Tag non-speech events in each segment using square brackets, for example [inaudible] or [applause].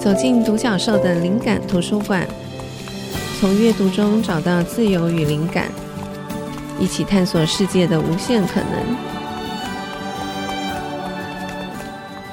走进独角兽的灵感图书馆，从阅读中找到自由与灵感，一起探索世界的无限可能。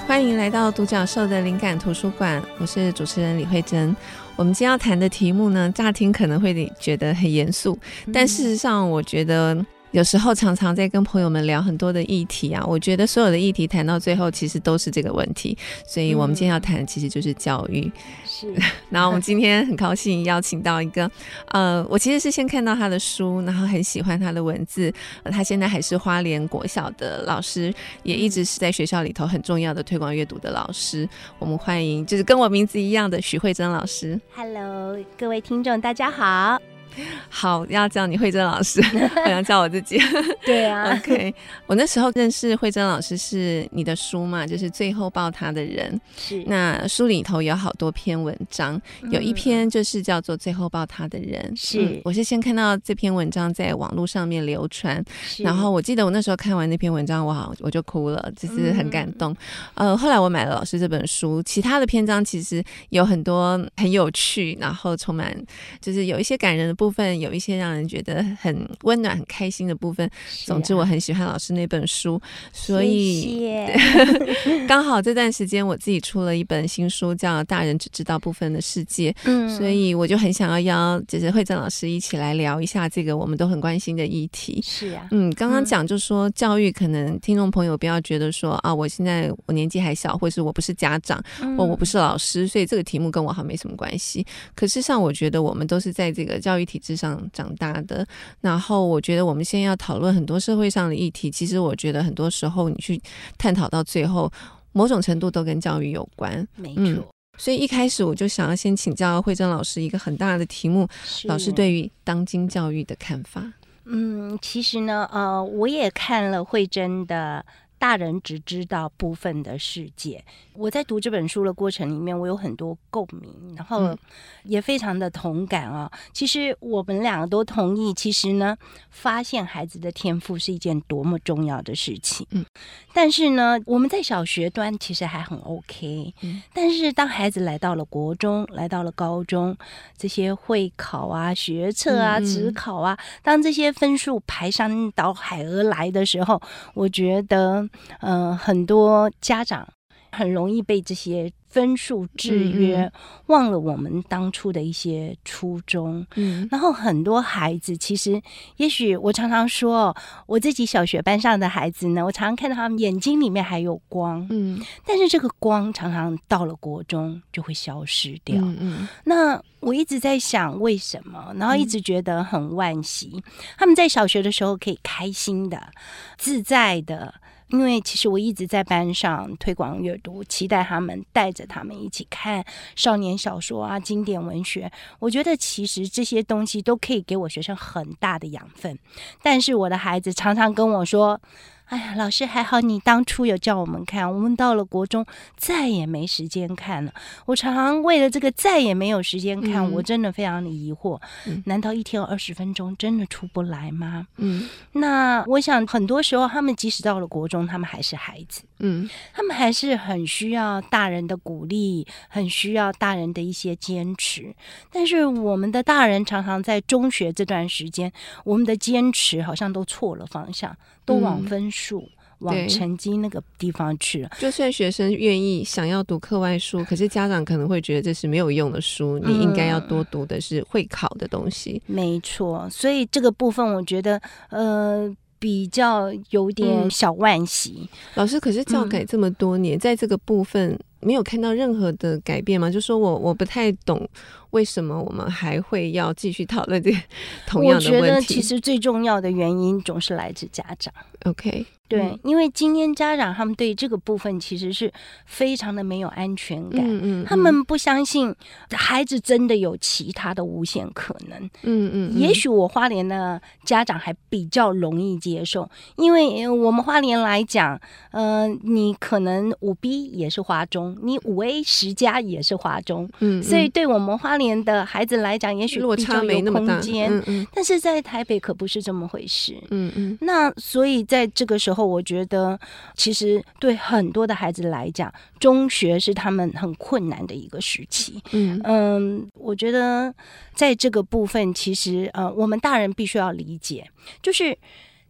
欢迎来到独角兽的灵感图书馆，我是主持人李慧珍。我们今天要谈的题目呢，乍听可能会觉得很严肃，但事实上，我觉得。有时候常常在跟朋友们聊很多的议题啊，我觉得所有的议题谈到最后，其实都是这个问题。所以，我们今天要谈的其实就是教育。是。然后，我们今天很高兴邀请到一个，呃，我其实是先看到他的书，然后很喜欢他的文字。呃，他现在还是花莲国小的老师，也一直是在学校里头很重要的推广阅读的老师。我们欢迎，就是跟我名字一样的许慧珍老师。Hello，各位听众，大家好。[laughs] 好，要叫你慧珍老师，[laughs] 好像叫我自己。[laughs] 对啊，OK。我那时候认识慧珍老师是你的书嘛，就是最后抱他的人。是。那书里头有好多篇文章，有一篇就是叫做《最后抱他的人》。是、嗯。我是先看到这篇文章在网络上面流传，然后我记得我那时候看完那篇文章，我好我就哭了，就是很感动。嗯、呃，后来我买了老师这本书，其他的篇章其实有很多很有趣，然后充满就是有一些感人的部分。部分有一些让人觉得很温暖、很开心的部分。总之，我很喜欢老师那本书，所以 [laughs] [laughs] 刚好这段时间我自己出了一本新书，叫《大人只知道部分的世界》。嗯，所以我就很想要邀就是慧珍老师一起来聊一下这个我们都很关心的议题。是啊，嗯，刚刚讲就说教育，可能听众朋友不要觉得说啊，我现在我年纪还小，或是我不是家长，我我不是老师，所以这个题目跟我好像没什么关系。可是上，我觉得我们都是在这个教育体。体制上长大的，然后我觉得我们现在要讨论很多社会上的议题，其实我觉得很多时候你去探讨到最后，某种程度都跟教育有关。没错，嗯，所以一开始我就想要先请教慧珍老师一个很大的题目，老师对于当今教育的看法。嗯，其实呢，呃，我也看了慧珍的。大人只知道部分的世界。我在读这本书的过程里面，我有很多共鸣，然后也非常的同感啊。其实我们两个都同意，其实呢，发现孩子的天赋是一件多么重要的事情。嗯，但是呢，我们在小学端其实还很 OK。嗯，但是当孩子来到了国中，来到了高中，这些会考啊、学测啊、职考啊，当这些分数排山倒海而来的时候，我觉得。嗯、呃，很多家长很容易被这些分数制约，嗯、忘了我们当初的一些初衷。嗯，然后很多孩子其实，也许我常常说，我自己小学班上的孩子呢，我常常看到他们眼睛里面还有光。嗯，但是这个光常常到了国中就会消失掉。嗯，嗯，那我一直在想为什么，然后一直觉得很惋惜。嗯、他们在小学的时候可以开心的、自在的。因为其实我一直在班上推广阅读，期待他们带着他们一起看少年小说啊、经典文学。我觉得其实这些东西都可以给我学生很大的养分。但是我的孩子常常跟我说。哎呀，老师还好，你当初有叫我们看，我们到了国中再也没时间看了。我常常为了这个再也没有时间看，嗯、我真的非常的疑惑，嗯、难道一天二十分钟真的出不来吗？嗯，那我想很多时候他们即使到了国中，他们还是孩子，嗯，他们还是很需要大人的鼓励，很需要大人的一些坚持。但是我们的大人常常在中学这段时间，我们的坚持好像都错了方向。都往分数、嗯、往成绩那个地方去了。就算学生愿意想要读课外书，可是家长可能会觉得这是没有用的书，嗯、你应该要多读的是会考的东西。没错，所以这个部分我觉得，呃，比较有点小惋惜。嗯、老师，可是教改这么多年，嗯、在这个部分没有看到任何的改变吗？就说我我不太懂。为什么我们还会要继续讨论这个同样的问题？我觉得其实最重要的原因总是来自家长。OK，对，嗯、因为今天家长他们对这个部分其实是非常的没有安全感。嗯，嗯，嗯，他们不相信孩子真的有其他的无限可能。嗯嗯，嗯，也许我花莲的家长还比较容易接受，因为我们花莲来讲，呃，你可能五 B 也是花中，你五 A 十佳也是华中。嗯，嗯，所以对我们花花莲的孩子来讲，也许落差没那么大，嗯嗯，但是在台北可不是这么回事，嗯嗯。那所以在这个时候，我觉得其实对很多的孩子来讲，中学是他们很困难的一个时期，嗯嗯。我觉得在这个部分，其实呃，我们大人必须要理解，就是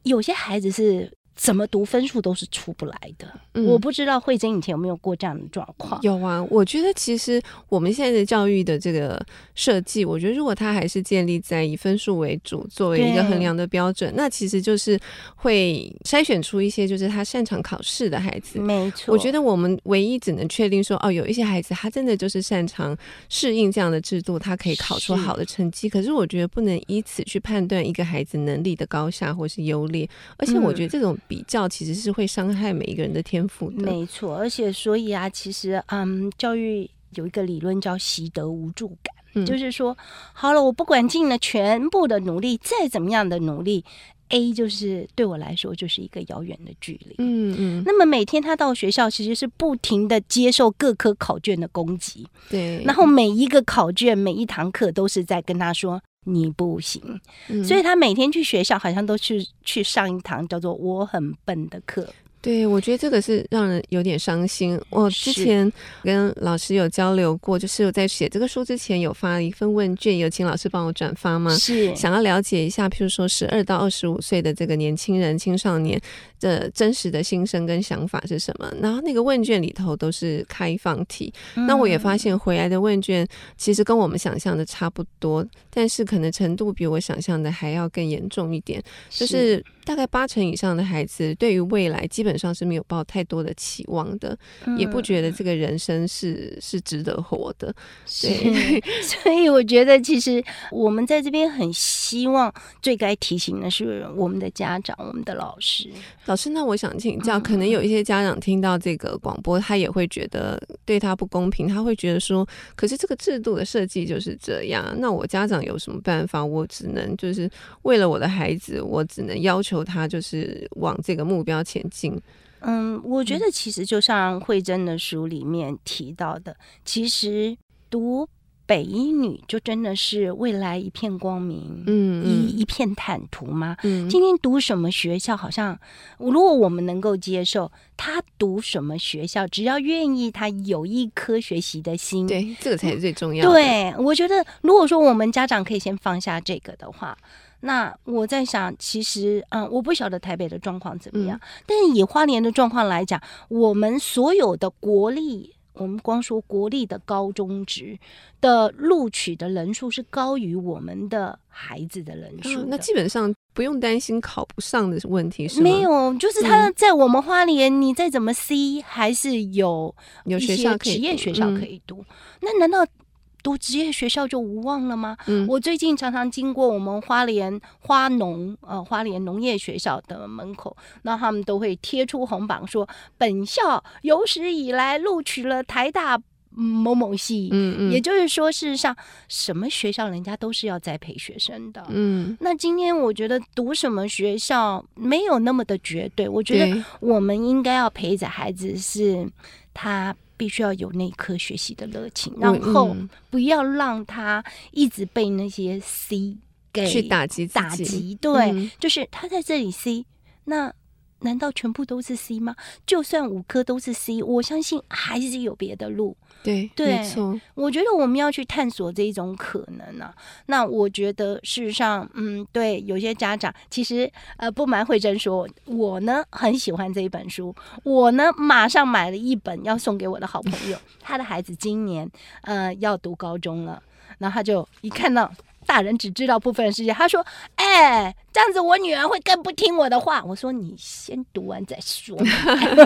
有些孩子是。怎么读分数都是出不来的。嗯、我不知道慧珍以前有没有过这样的状况？有啊，我觉得其实我们现在的教育的这个设计，我觉得如果它还是建立在以分数为主作为一个衡量的标准，那其实就是会筛选出一些就是他擅长考试的孩子。没错，我觉得我们唯一只能确定说，哦，有一些孩子他真的就是擅长适应这样的制度，他可以考出好的成绩。是可是我觉得不能以此去判断一个孩子能力的高下或是优劣，而且我觉得这种。比较其实是会伤害每一个人的天赋的，没错。而且，所以啊，其实，嗯，教育有一个理论叫习得无助感，嗯、就是说，好了，我不管尽了全部的努力，再怎么样的努力，A 就是对我来说就是一个遥远的距离。嗯嗯。那么每天他到学校，其实是不停的接受各科考卷的攻击，对。然后每一个考卷，每一堂课都是在跟他说。你不行，嗯、所以他每天去学校，好像都去去上一堂叫做“我很笨”的课。对，我觉得这个是让人有点伤心。我之前跟老师有交流过，就是我在写这个书之前有发了一份问卷，有请老师帮我转发吗？是，想要了解一下，譬如说十二到二十五岁的这个年轻人、青少年的真实的心声跟想法是什么？然后那个问卷里头都是开放题，嗯、那我也发现回来的问卷其实跟我们想象的差不多，但是可能程度比我想象的还要更严重一点，就是。大概八成以上的孩子对于未来基本上是没有抱太多的期望的，嗯、也不觉得这个人生是是值得活的。对，[laughs] 所以我觉得其实我们在这边很希望最该提醒的是我们的家长、我们的老师。老师，那我想请教，可能有一些家长听到这个广播，他也会觉得对他不公平，他会觉得说，可是这个制度的设计就是这样，那我家长有什么办法？我只能就是为了我的孩子，我只能要求。他就是往这个目标前进。嗯，我觉得其实就像慧珍的书里面提到的，其实读北一女就真的是未来一片光明，嗯，一一片坦途吗？嗯，今天读什么学校，好像如果我们能够接受他读什么学校，只要愿意，他有一颗学习的心，对，这个才是最重要的。对，我觉得如果说我们家长可以先放下这个的话。那我在想，其实，嗯，我不晓得台北的状况怎么样，嗯、但是以花莲的状况来讲，我们所有的国立，我们光说国立的高中职的录取的人数是高于我们的孩子的人数那基本上不用担心考不上的问题，是吗？没有，就是他在我们花莲，你再怎么 C，还是有有学校职业学校可以读，嗯、那难道？读职业学校就无望了吗？嗯，我最近常常经过我们花莲花农呃花莲农业学校的门口，那他们都会贴出红榜说，本校有史以来录取了台大某某系。嗯嗯，也就是说，事实上什么学校人家都是要栽培学生的。嗯，那今天我觉得读什么学校没有那么的绝对，我觉得我们应该要陪着孩子，是他。必须要有那颗学习的热情，然后不要让他一直被那些 C 给去打击打击。对，嗯、就是他在这里 C，那。难道全部都是 C 吗？就算五科都是 C，我相信还是有别的路。对，对，没错。我觉得我们要去探索这一种可能啊。那我觉得事实上，嗯，对，有些家长其实呃，不瞒慧珍说，我呢很喜欢这一本书，我呢马上买了一本要送给我的好朋友，[laughs] 他的孩子今年呃要读高中了，然后他就一看到。大人只知道部分世界。他说：“哎、欸，这样子我女儿会更不听我的话。”我说：“你先读完再说。[laughs] ”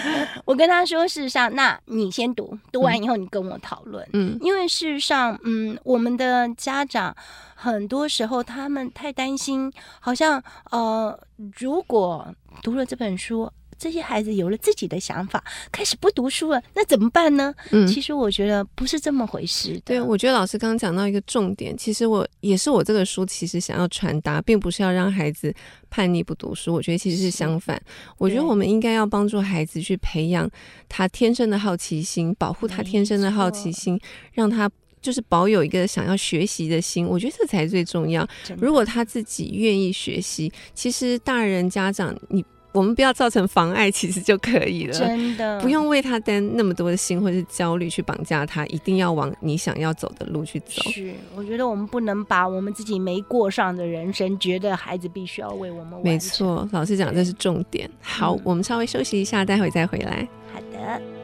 [laughs] 我跟他说：“事实上，那你先读，读完以后你跟我讨论。嗯，因为事实上，嗯，我们的家长很多时候他们太担心，好像呃，如果读了这本书。”这些孩子有了自己的想法，开始不读书了，那怎么办呢？嗯，其实我觉得不是这么回事。对，我觉得老师刚刚讲到一个重点，其实我也是我这个书其实想要传达，并不是要让孩子叛逆不读书。我觉得其实是相反，我觉得我们应该要帮助孩子去培养他天生的好奇心，保护他天生的好奇心，让他。就是保有一个想要学习的心，我觉得这才最重要。如果他自己愿意学习，其实大人家长你。我们不要造成妨碍，其实就可以了。真的，不用为他担那么多的心或是焦虑去绑架他，一定要往你想要走的路去走。是，我觉得我们不能把我们自己没过上的人生，觉得孩子必须要为我们。没错，老师讲这是重点。好，嗯，我们稍微休息一下，待会再回来。好的。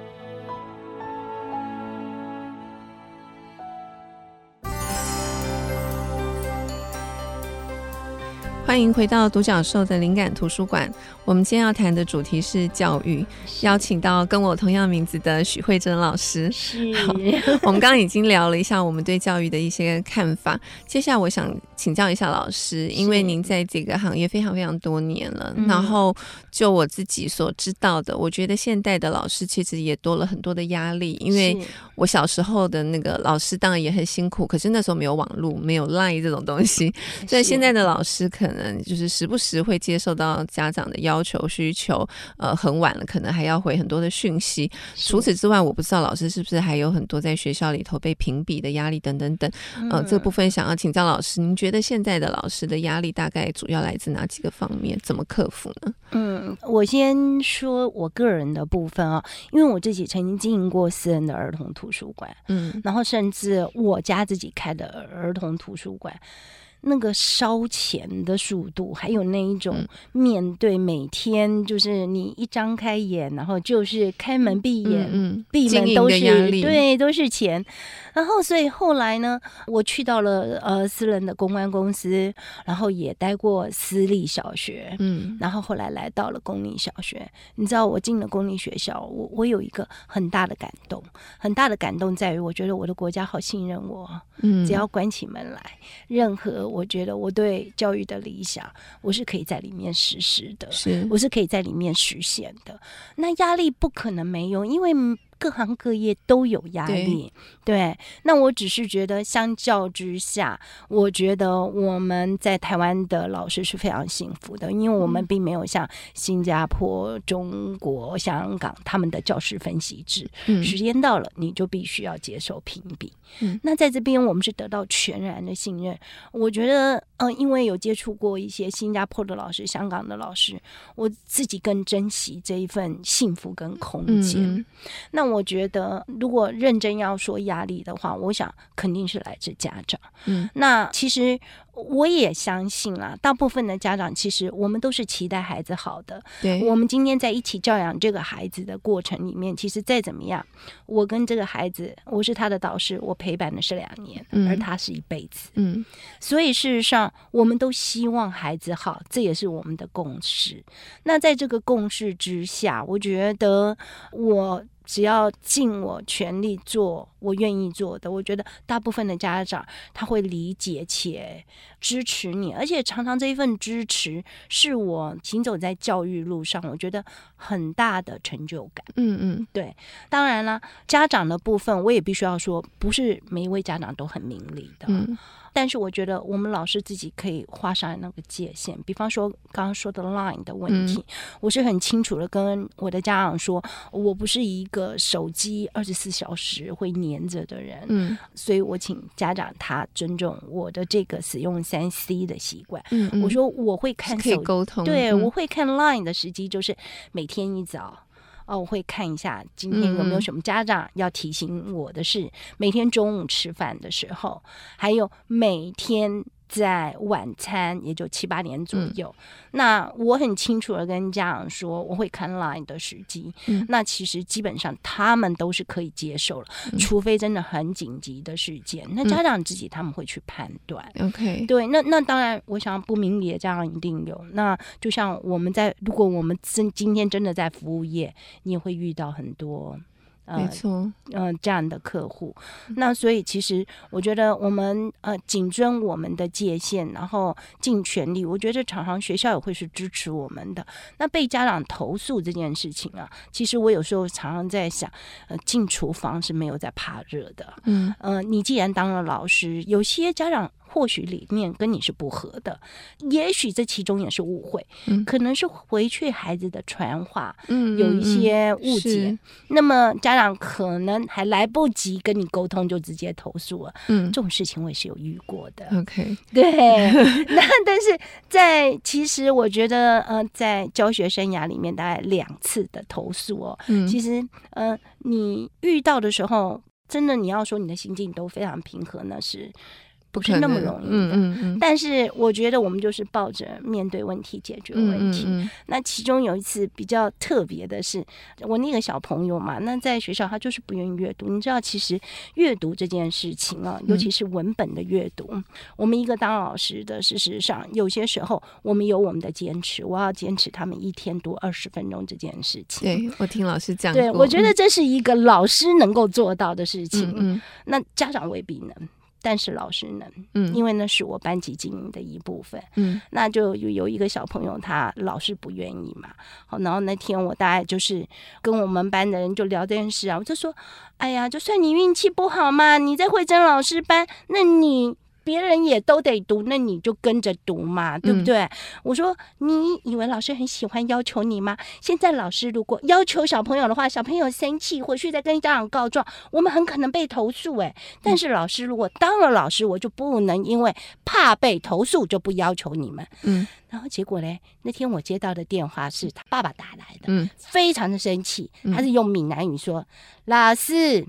欢迎回到独角兽的灵感图书馆。我们今天要谈的主题是教育，邀请到跟我同样名字的许慧珍老师。是，好，[laughs] 我们刚刚已经聊了一下我们对教育的一些看法。接下来我想请教一下老师，因为您在这个行业非常非常多年了，然后就我自己所知道的，我觉得现代的老师其实也多了很多的压力。因为我小时候的那个老师当然也很辛苦，可是那时候没有网络，没有 Line 这种东西，所以现在的老师可能。嗯，就是时不时会接受到家长的要求需求，呃，很晚了，可能还要回很多的讯息。除此之外，我不知道老师是不是还有很多在学校里头被评比的压力等等等。呃，这个部分想要请教老师，您觉得现在的老师的压力大概主要来自哪几个方面？怎么克服呢？嗯，我先说我个人的部分啊，因为我自己曾经经营过私人的儿童图书馆，嗯，然后甚至我家自己开的儿童图书馆。那个烧钱的速度，还有那一种面对每天就是你一张开眼，然后就是开门闭眼，嗯，闭门都是对，都是钱。然后所以后来呢，我去到了呃私人的公关公司，然后也待过私立小学，嗯，然后后来来到了公立小学。你知道我进了公立学校，我我有一个很大的感动，很大的感动在于我觉得我的国家好信任我，嗯，只要关起门来，任何。我觉得我对教育的理想，我是可以在里面实施的，是，我是可以在里面实现的。那压力不可能没有，因为。各行各业都有压力，对，对。那我只是觉得，相较之下，我觉得我们在台湾的老师是非常幸福的，因为我们并没有像新加坡、中国、香港他们的教师分析制，嗯、时间到了你就必须要接受评比。嗯、那在这边，我们是得到全然的信任。我觉得，嗯、呃，因为有接触过一些新加坡的老师、香港的老师，我自己更珍惜这一份幸福跟空间。嗯、那我觉得，如果认真要说压力的话，我想肯定是来自家长。嗯，那其实。我也相信啦，大部分的家长其实我们都是期待孩子好的。对，我们今天在一起教养这个孩子的过程里面，其实再怎么样，我跟这个孩子，我是他的导师，我陪伴的是两年，嗯、而他是一辈子。嗯，所以事实上，我们都希望孩子好，这也是我们的共识。那在这个共识之下，我觉得我。只要尽我全力做我愿意做的，我觉得大部分的家长他会理解且支持你，而且常常这一份支持是我行走在教育路上，我觉得很大的成就感。嗯嗯，对。当然了，家长的部分我也必须要说，不是每一位家长都很明理的。嗯。但是我觉得我们老师自己可以画上那个界限，比方说刚刚说的 line 的问题，嗯、我是很清楚的跟我的家长说，我不是一个手机二十四小时会黏着的人，嗯，所以我请家长他尊重我的这个使用三 C 的习惯，我说我会看手，可以沟通，对，嗯、我会看 line 的时机就是每天一早。哦，我会看一下今天有没有什么家长要提醒我的事。嗯、每天中午吃饭的时候，还有每天。在晚餐也就七八点左右，嗯、那我很清楚的跟家长说，我会看 line 的时机。嗯、那其实基本上他们都是可以接受了，嗯、除非真的很紧急的事件，那家长自己他们会去判断。OK，、嗯、对，那那当然，我想不明理的家长一定有。那就像我们在，如果我们真今天真的在服务业，你也会遇到很多。呃、没错，嗯、呃，这样的客户，那所以其实我觉得我们呃谨遵我们的界限，然后尽全力。我觉得常常学校也会是支持我们的。那被家长投诉这件事情啊，其实我有时候常常在想，呃，进厨房是没有在怕热的。嗯，呃，你既然当了老师，有些家长或许理念跟你是不合的，也许这其中也是误会，嗯，可能是回去孩子的传话，嗯，有一些误解，嗯、那么家长可能还来不及跟你沟通，就直接投诉了，嗯，这种事情我也是有遇过的，OK，[laughs] 对，[laughs] 那但是在其实我觉得呃，在教学生涯里面大概两次的投诉哦，嗯，其实呃，你遇到的时候，真的你要说你的心境都非常平和呢，是。不是那么容易的，嗯嗯嗯。但是我觉得我们就是抱着面对问题、解决问题。嗯嗯嗯。那其中有一次比较特别的是，我那个小朋友嘛，那在学校他就是不愿意阅读。你知道，其实阅读这件事情啊，尤其是文本的阅读，嗯，我们一个当老师的，事实上有些时候我们有我们的坚持，我要坚持他们一天读二十分钟这件事情。对，我听老师讲过，对，我觉得这是一个老师能够做到的事情。嗯，嗯，那家长未必能。但是老师能，嗯，因为那是我班级经营的一部分，嗯，那就有有一个小朋友，他老是不愿意嘛，好，然后那天我大概就是跟我们班的人就聊这件事啊，我就说，哎呀，就算你运气不好嘛，你在慧珍老师班，那你。别人也都得读，那你就跟着读嘛，对不对？嗯、我说，你以为老师很喜欢要求你吗？现在老师如果要求小朋友的话，小朋友生气，回去再跟家长告状，我们很可能被投诉。哎，但是老师如果当了老师，我就不能因为怕被投诉就不要求你们。嗯，然后结果嘞？那天我接到的电话是他爸爸打来的，嗯，非常的生气，嗯、他是用闽南语说：“老师。”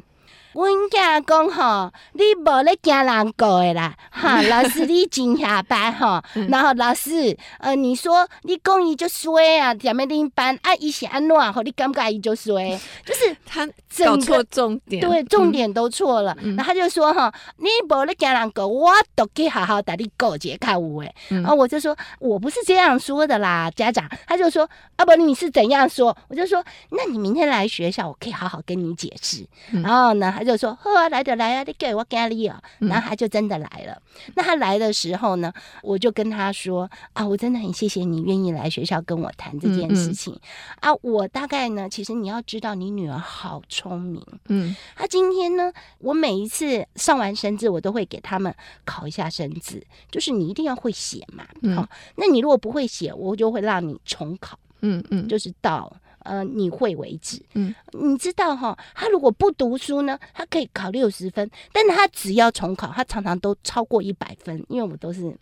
阮囝讲吼，你无咧惊人过的啦，哈！[laughs] 老师你真下班吼，然后老师，呃，你说你讲伊就衰啊，踮咧恁班啊，伊是安怎？吼，你感觉伊就衰，就是他搞错重点，对，重点都错了。嗯、然后他就说哈，你无咧惊人过，我都可以好好带你过节看有诶。然后我就说，我不是这样说的啦，家长。他就说，啊不，你是怎样说？我就说，那你明天来学校，我可以好好跟你解释。然后呢，他就说：“呵啊，来的来啊，你给我咖喱啊。”然后他就真的来了。嗯、那他来的时候呢，我就跟他说：“啊，我真的很谢谢你愿意来学校跟我谈这件事情。嗯嗯啊，我大概呢，其实你要知道，你女儿好聪明。嗯，她今天呢，我每一次上完生字，我都会给他们考一下生字，就是你一定要会写嘛。好、嗯哦，那你如果不会写，我就会让你重考。嗯嗯，就是到。”呃，你会为止。嗯，你知道哈，他如果不读书呢，他可以考六十分，但是他只要重考，他常常都超过一百分，因为我都是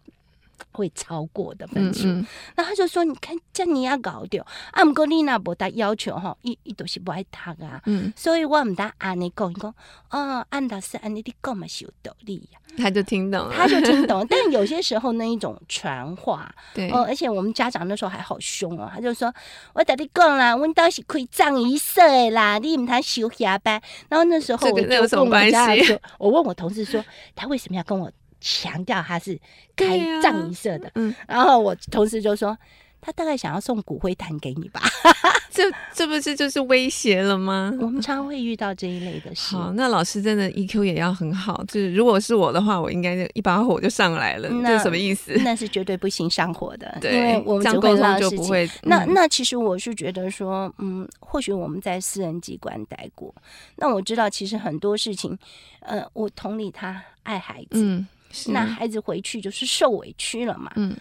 会超过的分数。嗯嗯，那他就说：“你看，这你要搞掉，阿姆哥丽娜不达要求哈，一一都是不爱读啊。嗯，所以我唔得按你讲，伊讲哦，按老师按你的讲嘛是有道理呀。”他就听懂了，他就听懂。但有些时候那一种传话，[laughs] 对，哦，而且我们家长那时候还好凶哦，他就说：“我跟你讲啦，我倒是开葬仪社的啦，你唔通收下班。”然后那时候我就问我家长说：“我问我同事说，他为什么要跟我强调他是开葬仪社的？”嗯，然后我同事就说。他大概想要送骨灰坛给你吧？[laughs] 这这不是就是威胁了吗？[laughs] 我们常会遇到这一类的事。好，那老师真的 EQ 也要很好。就是如果是我的话，我应该就一把火就上来了。那什么意思？那是绝对不行上火的。对，因为我们只会让就不会。那那其实我是觉得说，嗯，或许我们在私人机关待过，那我知道其实很多事情，呃，我同理他爱孩子，嗯，那孩子回去就是受委屈了嘛，嗯。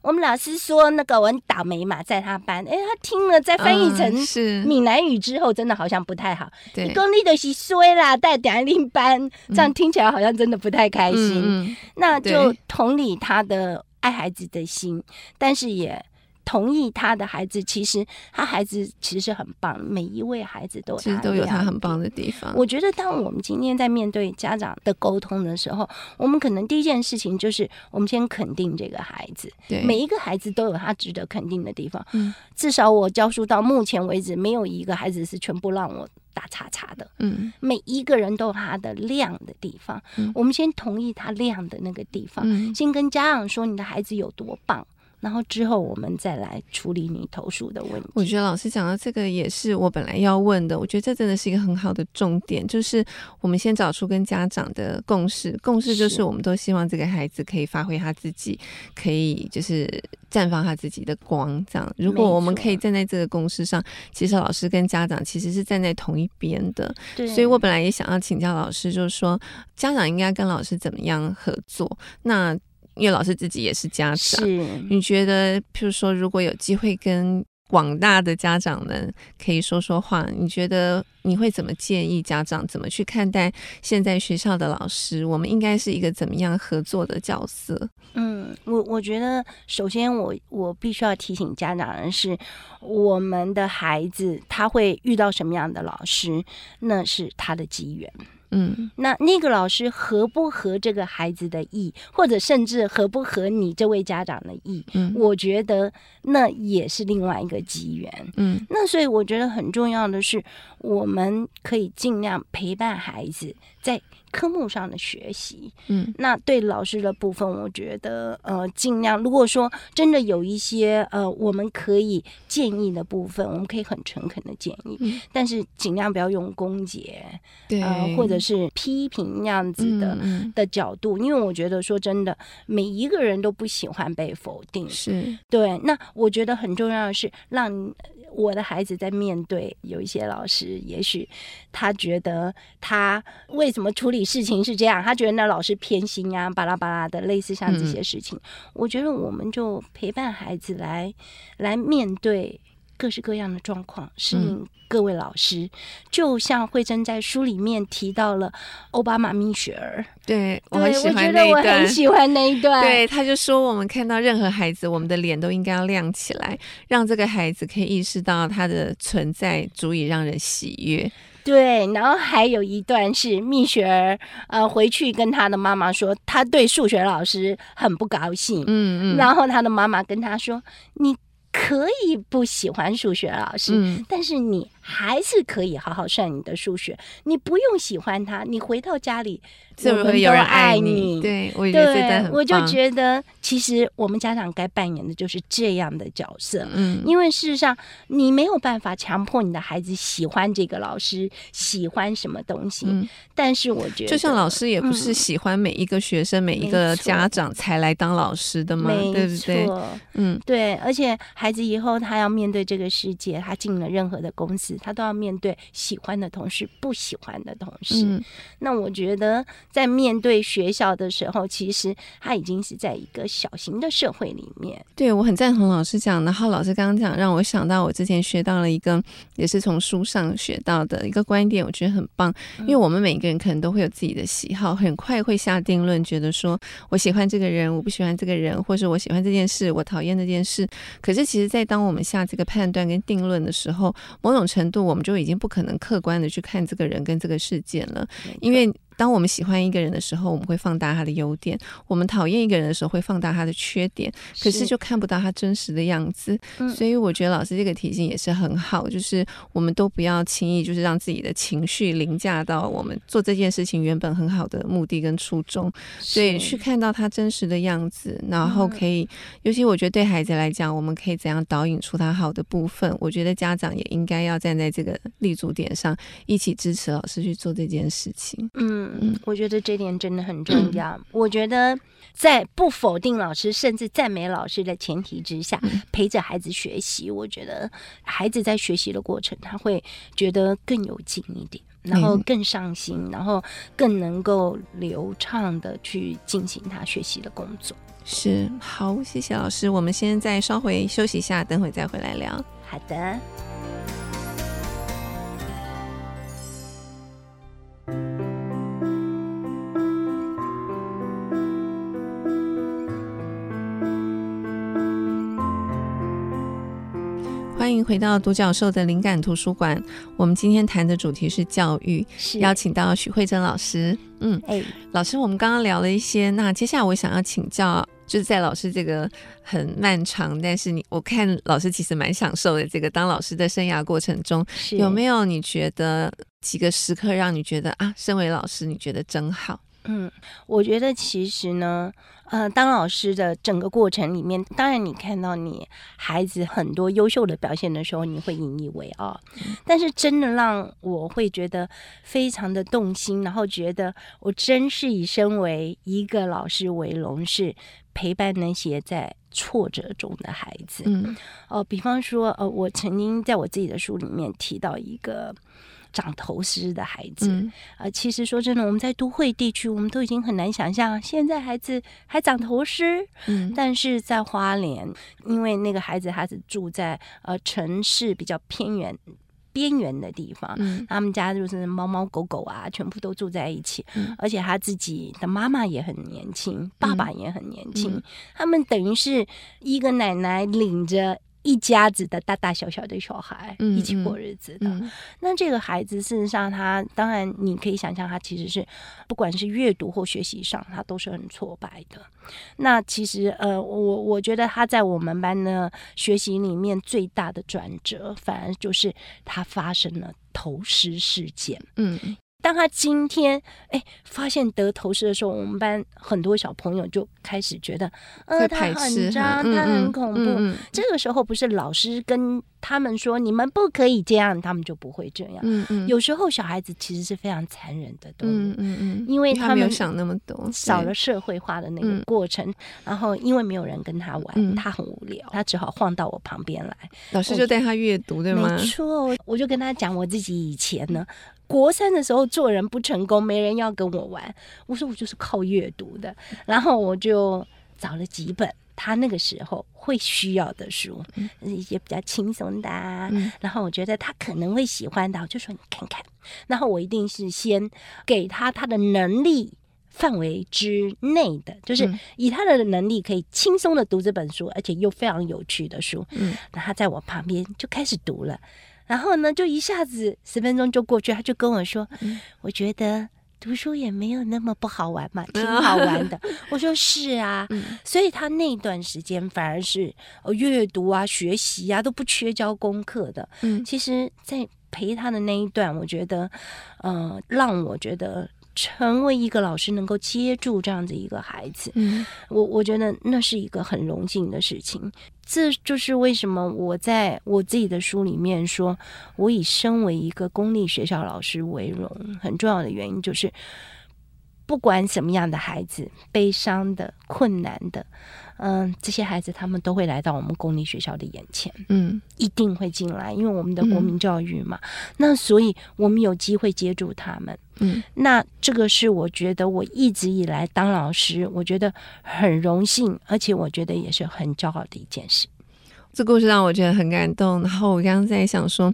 我们老师说那个我很倒霉嘛，在他班，哎，他听了再翻译成闽南语之后，真的好像不太好。对，你讲你就是衰啦，带点另班，这样听起来好像真的不太开心。嗯、那就同理他的爱孩子的心，但是也。同意他的孩子，其实他孩子其实很棒，每一位孩子都其实都有他很棒的地方。我觉得，当我们今天在面对家长的沟通的时候，我们可能第一件事情就是，我们先肯定这个孩子。对，每一个孩子都有他值得肯定的地方。嗯，至少我教书到目前为止，没有一个孩子是全部让我打叉叉的。嗯，每一个人都有他的亮的地方。嗯，我们先同意他亮的那个地方。嗯，先跟家长说，你的孩子有多棒。然后之后我们再来处理你投诉的问题。我觉得老师讲到这个也是我本来要问的。我觉得这真的是一个很好的重点，就是我们先找出跟家长的共识。共识就是我们都希望这个孩子可以发挥他自己，可以就是绽放他自己的光。这样，如果我们可以站在这个共识上，其实老师跟家长其实是站在同一边的。对，所以我本来也想要请教老师，就是说家长应该跟老师怎么样合作？那因为老师自己也是家长，是你觉得，譬如说，如果有机会跟广大的家长们可以说说话，你觉得你会怎么建议家长怎么去看待现在学校的老师？我们应该是一个怎么样合作的角色？嗯，我我觉得，首先我我必须要提醒家长的是，我们的孩子他会遇到什么样的老师，那是他的机缘。嗯，那那个老师合不合这个孩子的意，或者甚至合不合你这位家长的意？嗯，我觉得那也是另外一个机缘。嗯，那所以我觉得很重要的是，我们可以尽量陪伴孩子在。科目上的学习，嗯，那对老师的部分，我觉得呃，尽量如果说真的有一些呃，我们可以建议的部分，我们可以很诚恳的建议，嗯，但是尽量不要用攻击，对，呃，或者是批评那样子的，嗯，的角度，因为我觉得说真的，每一个人都不喜欢被否定，是。对。那我觉得很重要的是让。我的孩子在面对有一些老师，也许他觉得他为什么处理事情是这样，他觉得那老师偏心啊，巴拉巴拉的，类似像这些事情。嗯、我觉得我们就陪伴孩子来来面对。各式各样的状况，适应各位老师。嗯、就像慧珍在书里面提到了奥巴马蜜雪儿，对，我很喜欢那一 [laughs] 段，我很喜欢那一段。对，他就说，我们看到任何孩子，我们的脸都应该要亮起来，让这个孩子可以意识到他的存在足以让人喜悦。对，然后还有一段是蜜雪儿呃回去跟他的妈妈说，他对数学老师很不高兴。嗯嗯，然后他的妈妈跟他说，你。可以不喜欢数学老师，嗯，但是你。还是可以好好算你的数学，你不用喜欢他，你回到家里，是不是有人爱你？对，我觉得我就觉得，其实我们家长该扮演的就是这样的角色。嗯，因为事实上，你没有办法强迫你的孩子喜欢这个老师，喜欢什么东西。嗯，但是我觉得，就像老师也不是喜欢每一个学生、嗯、每一个家长才来当老师的嘛，对不对？嗯，对。而且孩子以后他要面对这个世界，他进了任何的公司。他都要面对喜欢的同事，不喜欢的同事。嗯，那我觉得在面对学校的时候，其实他已经是在一个小型的社会里面。对，我很赞同老师讲。然后老师刚刚讲，让我想到我之前学到了一个，也是从书上学到的一个观点，我觉得很棒。因为我们每一个人可能都会有自己的喜好，很快会下定论，觉得说我喜欢这个人，我不喜欢这个人，或是我喜欢这件事，我讨厌这件事。可是其实，在当我们下这个判断跟定论的时候，某种程度，我们就已经不可能客观的去看这个人跟这个事件了，因为。当我们喜欢一个人的时候，我们会放大他的优点；我们讨厌一个人的时候，会放大他的缺点。可是就看不到他真实的样子。所以我觉得老师这个提醒也是很好，就是我们都不要轻易就是让自己的情绪凌驾到我们做这件事情原本很好的目的跟初衷。所以去看到他真实的样子，然后可以，尤其我觉得对孩子来讲，我们可以怎样导引出他好的部分？我觉得家长也应该要站在这个立足点上，一起支持老师去做这件事情。嗯。嗯，我觉得这点真的很重要。嗯、我觉得在不否定老师，甚至赞美老师的前提之下，陪着孩子学习，我觉得孩子在学习的过程，他会觉得更有劲一点，然后更上心，然后更能够流畅的去进行他学习的工作。是，好，谢谢老师。我们先再稍微休息一下，等会再回来聊。好的。欢迎回到独角兽的灵感图书馆。我们今天谈的主题是教育，是邀请到许慧珍老师。嗯，哎，老师，我们刚刚聊了一些，那接下来我想要请教，就是在老师这个很漫长，但是你我看老师其实蛮享受的这个当老师的生涯过程中，有没有你觉得几个时刻让你觉得啊，身为老师你觉得真好？嗯，我觉得其实呢，呃，当老师的整个过程里面，当然你看到你孩子很多优秀的表现的时候，你会引以为傲。但是真的让我会觉得非常的动心，然后觉得我真是以身为一个老师为荣，是陪伴那些在挫折中的孩子。嗯，哦、呃，比方说，呃，我曾经在我自己的书里面提到一个。长头虱的孩子，嗯、呃，其实说真的，我们在都会地区，我们都已经很难想象现在孩子还长头虱。嗯，但是在花莲，因为那个孩子他是住在呃城市比较偏远边缘的地方，嗯，他们家就是猫猫狗狗啊，全部都住在一起，嗯、而且他自己的妈妈也很年轻，爸爸也很年轻，嗯、他们等于是一个奶奶领着。一家子的大大小小的小孩一起过日子的，嗯嗯、那这个孩子事实上，他当然你可以想象，他其实是不管是阅读或学习上，他都是很挫败的。那其实呃，我我觉得他在我们班的学习里面最大的转折，反而就是他发生了投尸事件。嗯。当他今天哎发现得头虱的时候，我们班很多小朋友就开始觉得，呃，他很脏，他很恐怖。嗯嗯、这个时候不是老师跟他们说你们不可以这样，他们就不会这样。嗯嗯、有时候小孩子其实是非常残忍的动物，嗯嗯嗯、因为他们没有想那么多，少了社会化的那个过程。然后因为没有人跟他玩，嗯、他很无聊，他只好晃到我旁边来。老师就带他阅读，对吗？没错，我就跟他讲我自己以前呢。国三的时候做人不成功，没人要跟我玩。我说我就是靠阅读的，然后我就找了几本他那个时候会需要的书，嗯、一些比较轻松的、然后我觉得他可能会喜欢的，我就说你看看。然后我一定是先给他他的能力范围之内的，就是以他的能力可以轻松的读这本书，而且又非常有趣的书。嗯，那他在我旁边就开始读了。然后呢，就一下子十分钟就过去，他就跟我说：“嗯、我觉得读书也没有那么不好玩嘛，[laughs] 挺好玩的。[laughs] ”我说：“是啊。嗯”所以他那段时间反而是呃阅读啊、学习啊都不缺交功课的。嗯，其实，在陪他的那一段，我觉得，呃，让我觉得。成为一个老师，能够接住这样子一个孩子，嗯，我我觉得那是一个很荣幸的事情。这就是为什么我在我自己的书里面说，我以身为一个公立学校老师为荣。很重要的原因就是，不管什么样的孩子，悲伤的、困难的。嗯，这些孩子他们都会来到我们公立学校的眼前，嗯，一定会进来，因为我们的国民教育嘛。嗯、那所以我们有机会接触他们，嗯，那这个是我觉得我一直以来当老师，我觉得很荣幸，而且我觉得也是很骄傲的一件事。这故事让我觉得很感动。然后我刚刚在想说，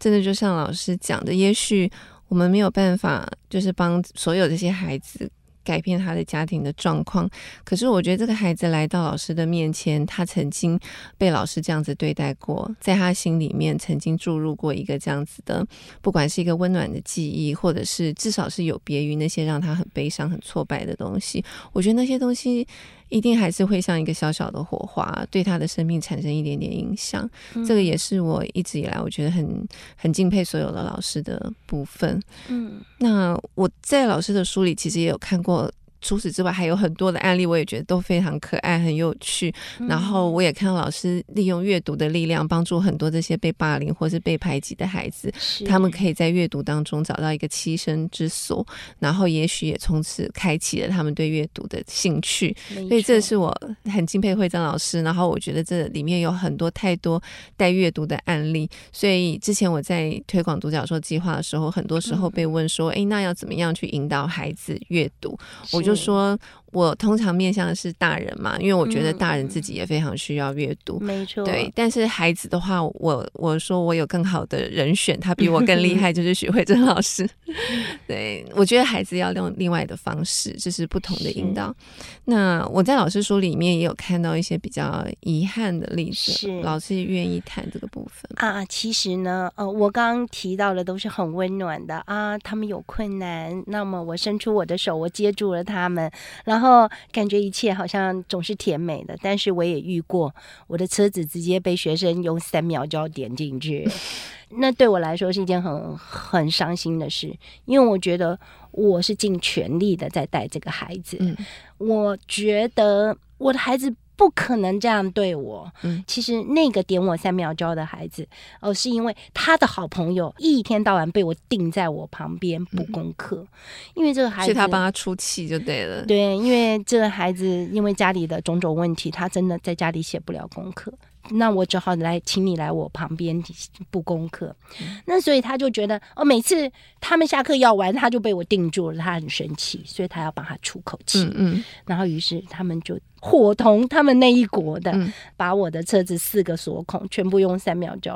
真的就像老师讲的，也许我们没有办法，就是帮所有这些孩子。改变他的家庭的状况，可是我觉得这个孩子来到老师的面前，他曾经被老师这样子对待过，在他心里面曾经注入过一个这样子的，不管是一个温暖的记忆，或者是至少是有别于那些让他很悲伤、很挫败的东西。我觉得那些东西。一定还是会像一个小小的火花，对他的生命产生一点点影响。嗯、这个也是我一直以来我觉得很很敬佩所有的老师的部分。嗯，那我在老师的书里其实也有看过。除此之外，还有很多的案例，我也觉得都非常可爱、很有趣。嗯、然后我也看到老师利用阅读的力量，帮助很多这些被霸凌或是被排挤的孩子，他们可以在阅读当中找到一个栖身之所，然后也许也从此开启了他们对阅读的兴趣。所以这是我很敬佩惠贞老师。然后我觉得这里面有很多太多带阅读的案例。所以之前我在推广独角兽计划的时候，很多时候被问说：“哎、嗯，那要怎么样去引导孩子阅读？”我就。说。我通常面向的是大人嘛，因为我觉得大人自己也非常需要阅读，嗯、没错。对，但是孩子的话，我我说我有更好的人选，他比我更厉害，[laughs] 就是许慧珍老师。[laughs] 对，我觉得孩子要用另外的方式，就是不同的引导。那我在老师书里面也有看到一些比较遗憾的例子，是老师也愿意谈这个部分啊。其实呢，呃，我刚刚提到的都是很温暖的啊，他们有困难，那么我伸出我的手，我接住了他们，然后。后感觉一切好像总是甜美的。但是我也遇过，我的车子直接被学生用三秒就要点进去，[laughs] 那对我来说是一件很很伤心的事，因为我觉得我是尽全力的在带这个孩子，嗯、我觉得我的孩子。不可能这样对我。嗯，其实那个点我三秒胶的孩子，哦，是因为他的好朋友一天到晚被我定在我旁边补功课，嗯，因为这个孩子，是他帮他出气就对了。对，因为这个孩子因为家里的种种问题，他真的在家里写不了功课。那我只好来，请你来我旁边补功课。嗯、那所以他就觉得，哦，每次他们下课要玩，他就被我定住了，他很生气，所以他要帮他出口气。嗯，嗯，然后于是他们就伙同他们那一国的，嗯、把我的车子四个锁孔全部用三秒就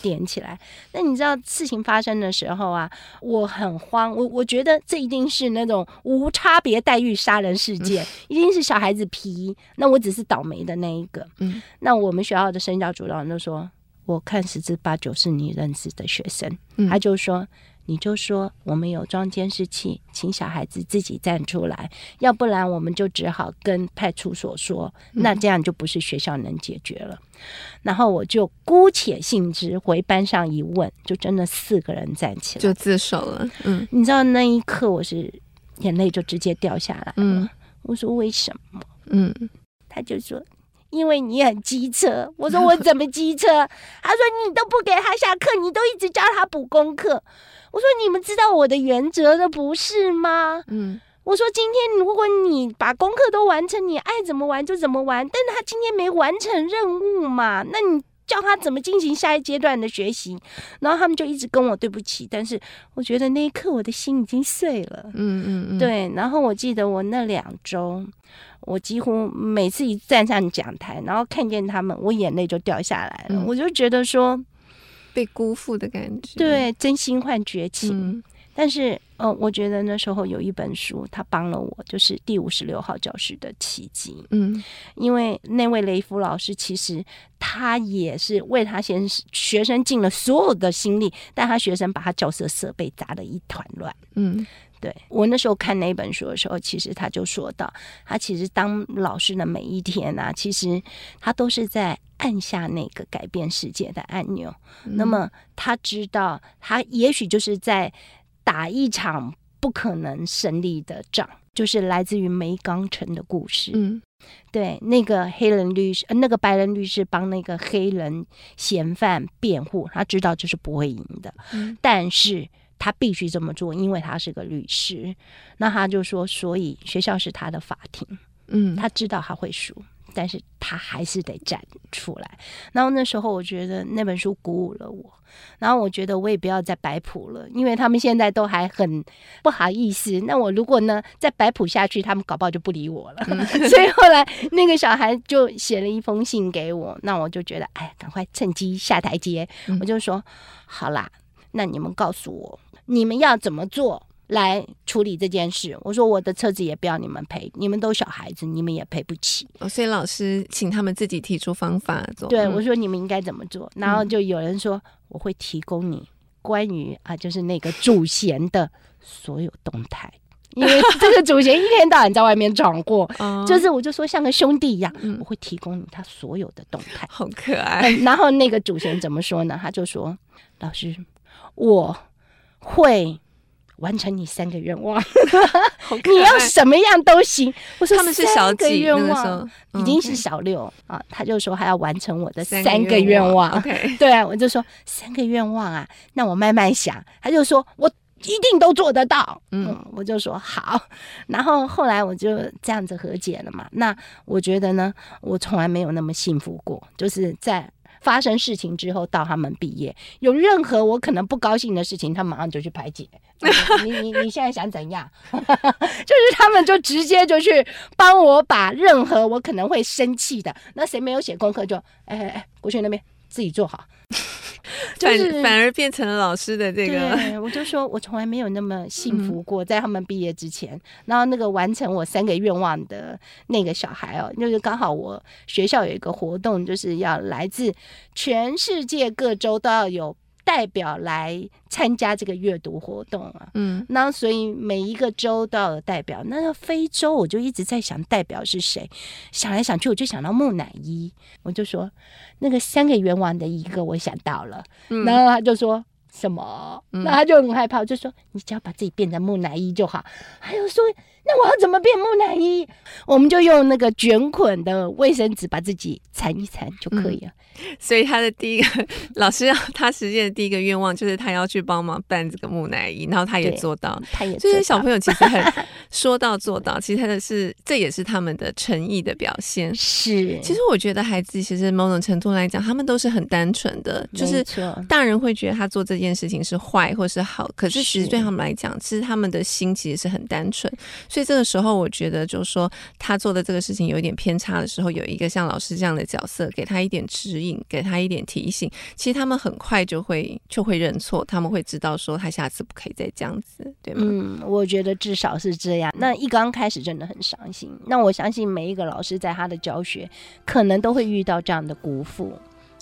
点起来。那你知道事情发生的时候啊，我很慌，我我觉得这一定是那种无差别待遇杀人事件，嗯、一定是小孩子皮。那我只是倒霉的那一个。嗯，那我们学校。的生教主任就说：“我看十之八九是你认识的学生。嗯”他就说：“你就说我们有装监视器，请小孩子自己站出来，要不然我们就只好跟派出所说。那这样就不是学校能解决了。嗯”然后我就姑且信之，回班上一问，就真的四个人站起来就自首了。嗯，你知道那一刻我是眼泪就直接掉下来了。嗯，我说为什么？嗯，他就说。因为你很机车，我说我怎么机车？[laughs] 他说你都不给他下课，你都一直教他补功课。我说你们知道我的原则的不是吗？嗯，我说今天如果你把功课都完成，你爱怎么玩就怎么玩。但是他今天没完成任务嘛，那你叫他怎么进行下一阶段的学习？然后他们就一直跟我对不起，但是我觉得那一刻我的心已经碎了。嗯嗯嗯，对。然后我记得我那两周。我几乎每次一站上讲台，然后看见他们，我眼泪就掉下来了。嗯、我就觉得说被辜负的感觉，对，真心换绝情。嗯、但是，嗯、呃，我觉得那时候有一本书，他帮了我，就是第五十六号教室的奇迹。嗯，因为那位雷夫老师，其实他也是为他先学生尽了所有的心力，但他学生把他教室设备砸得一团乱。嗯。对，我那时候看那本书的时候，其实他就说到，他其实当老师的每一天啊，其实他都是在按下那个改变世界的按钮。嗯、那么他知道，他也许就是在打一场不可能胜利的仗，就是来自于梅冈城的故事。嗯，对，那个黑人律师，那个白人律师帮那个黑人嫌犯辩护，他知道这是不会赢的，嗯、但是。他必须这么做，因为他是个律师。那他就说，所以学校是他的法庭。嗯，他知道他会输，但是他还是得站出来。然后那时候，我觉得那本书鼓舞了我。然后我觉得我也不要再摆谱了，因为他们现在都还很不好意思。那我如果呢再摆谱下去，他们搞不好就不理我了。嗯、[laughs] 所以后来那个小孩就写了一封信给我，那我就觉得，哎，赶快趁机下台阶。嗯、我就说，好啦，那你们告诉我。你们要怎么做来处理这件事？我说我的车子也不要你们赔，你们都小孩子，你们也赔不起。哦，所以老师请他们自己提出方法做。对，我说你们应该怎么做？然后就有人说我会提供你关于啊，就是那个主嫌的所有动态，因为这个主嫌一天到晚在外面闯祸，[laughs] 就是我就说像个兄弟一样，我会提供你他所有的动态，好可爱。[laughs] 然后那个主嫌怎么说呢？他就说老师我。会完成你三个愿望，你要什么样都行。我说他们是小几愿望，已经是小六啊。他就说还要完成我的三个愿望。[laughs] 对啊，我就说三个愿望啊，那我慢慢想。他就说我一定都做得到。嗯，我就说好。然后后来我就这样子和解了嘛。那我觉得呢，我从来没有那么幸福过，就是在。发生事情之后到他们毕业，有任何我可能不高兴的事情，他马上就去排解。[laughs] 你你你现在想怎样？[laughs] 就是他们就直接就去帮我把任何我可能会生气的，那谁没有写功课就哎哎哎过去那边自己做好。[laughs] 就是反而变成了老师的这个，对，[laughs] 我就说我从来没有那么幸福过，在他们毕业之前，然后那个完成我三个愿望的那个小孩哦，就是刚好我学校有一个活动，就是要来自全世界各州都要有代表来参加这个阅读活动啊。嗯，那所以每一个州都有代表。那个非洲，我就一直在想代表是谁，想来想去，我就想到木乃伊，我就说那个三个愿望的一个，我想到了。嗯，然后他就说。什么？那他就很害怕，就说：“你只要把自己变成木乃伊就好。”还有说：“那我要怎么变木乃伊？”我们就用那个卷捆的卫生纸把自己缠一缠就可以了。嗯所以他的第一个 [laughs] 老师要他实现的第一个愿望就是他要去帮忙办这个木乃伊，然后他也做到。他也就是小朋友其实很 [laughs] 说到做到，其实他的是这也是他们的诚意的表现。是，其实我觉得孩子其实某种程度来讲，他们都是很单纯的，就是大人会觉得他做这件事情是坏或是好，可是其实对他们来讲，其实他们的心其实是很单纯。所以这个时候，我觉得就是说他做的这个事情有一点偏差的时候，有一个像老师这样的角色给他一点指引。给他一点提醒，其实他们很快就会就会认错，他们会知道说他下次不可以再这样子，对吗？嗯，我觉得至少是这样。那一刚开始真的很伤心，那我相信每一个老师在他的教学可能都会遇到这样的辜负。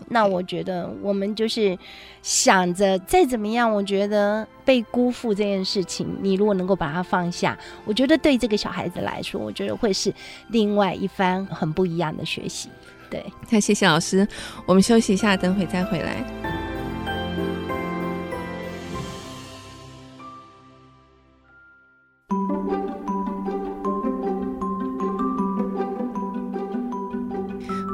那我觉得我们就是想着再怎么样，我觉得被辜负这件事情，你如果能够把它放下，我觉得对这个小孩子来说，我觉得会是另外一番很不一样的学习。对，那谢谢老师，我们休息一下，等会再回来。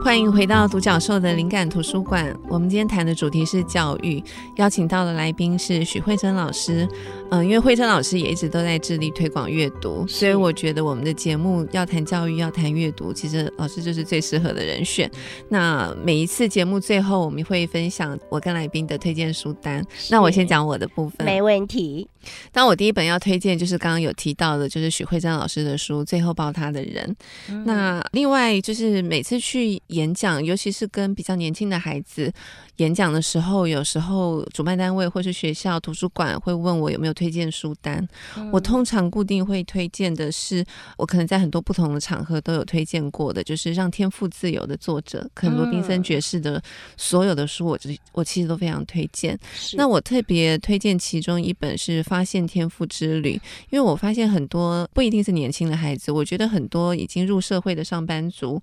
欢迎回到独角兽的灵感图书馆。我们今天谈的主题是教育，邀请到的来宾是许慧珍老师。嗯，因为慧珍老师也一直都在致力推广阅读，所以我觉得我们的节目要谈教育，要谈阅读，其实老师就是最适合的人选。那每一次节目最后，我们会分享我跟来宾的推荐书单。那我先讲我的部分，没问题。当我第一本要推荐，就是刚刚有提到的，就是许慧珍老师的书《最后抱他的人》。嗯。那另外就是每次去演讲，尤其是跟比较年轻的孩子演讲的时候，有时候主办单位或是学校图书馆会问我有没有推荐书单。嗯。我通常固定会推荐的是，我可能在很多不同的场合都有推荐过的，就是《让天赋自由》的作者肯罗宾森爵士的所有的书，我我其实都非常推荐。那我特别推荐其中一本是发现天赋之旅，因为我发现很多不一定是年轻的孩子，我觉得很多已经入社会的上班族，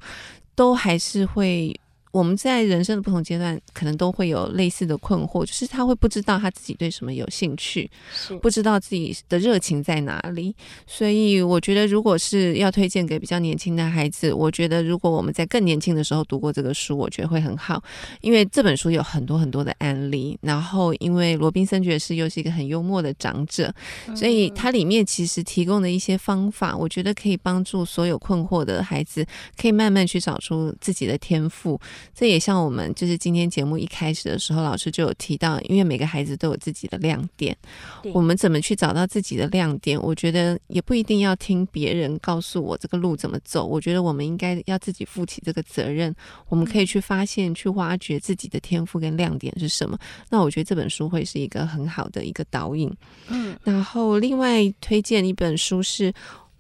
都还是会。我们在人生的不同阶段，可能都会有类似的困惑，就是他会不知道他自己对什么有兴趣，不知道自己的热情在哪里。所以，我觉得如果是要推荐给比较年轻的孩子，我觉得如果我们在更年轻的时候读过这个书，我觉得会很好，因为这本书有很多很多的案例。然后，因为罗宾森爵士又是一个很幽默的长者，所以它里面其实提供的一些方法，我觉得可以帮助所有困惑的孩子，可以慢慢去找出自己的天赋。这也像我们就是今天节目一开始的时候，老师就有提到，因为每个孩子都有自己的亮点，我们怎么去找到自己的亮点？我觉得也不一定要听别人告诉我这个路怎么走，我觉得我们应该要自己负起这个责任。我们可以去发现、去挖掘自己的天赋跟亮点是什么。那我觉得这本书会是一个很好的一个导引。嗯，然后另外推荐一本书是。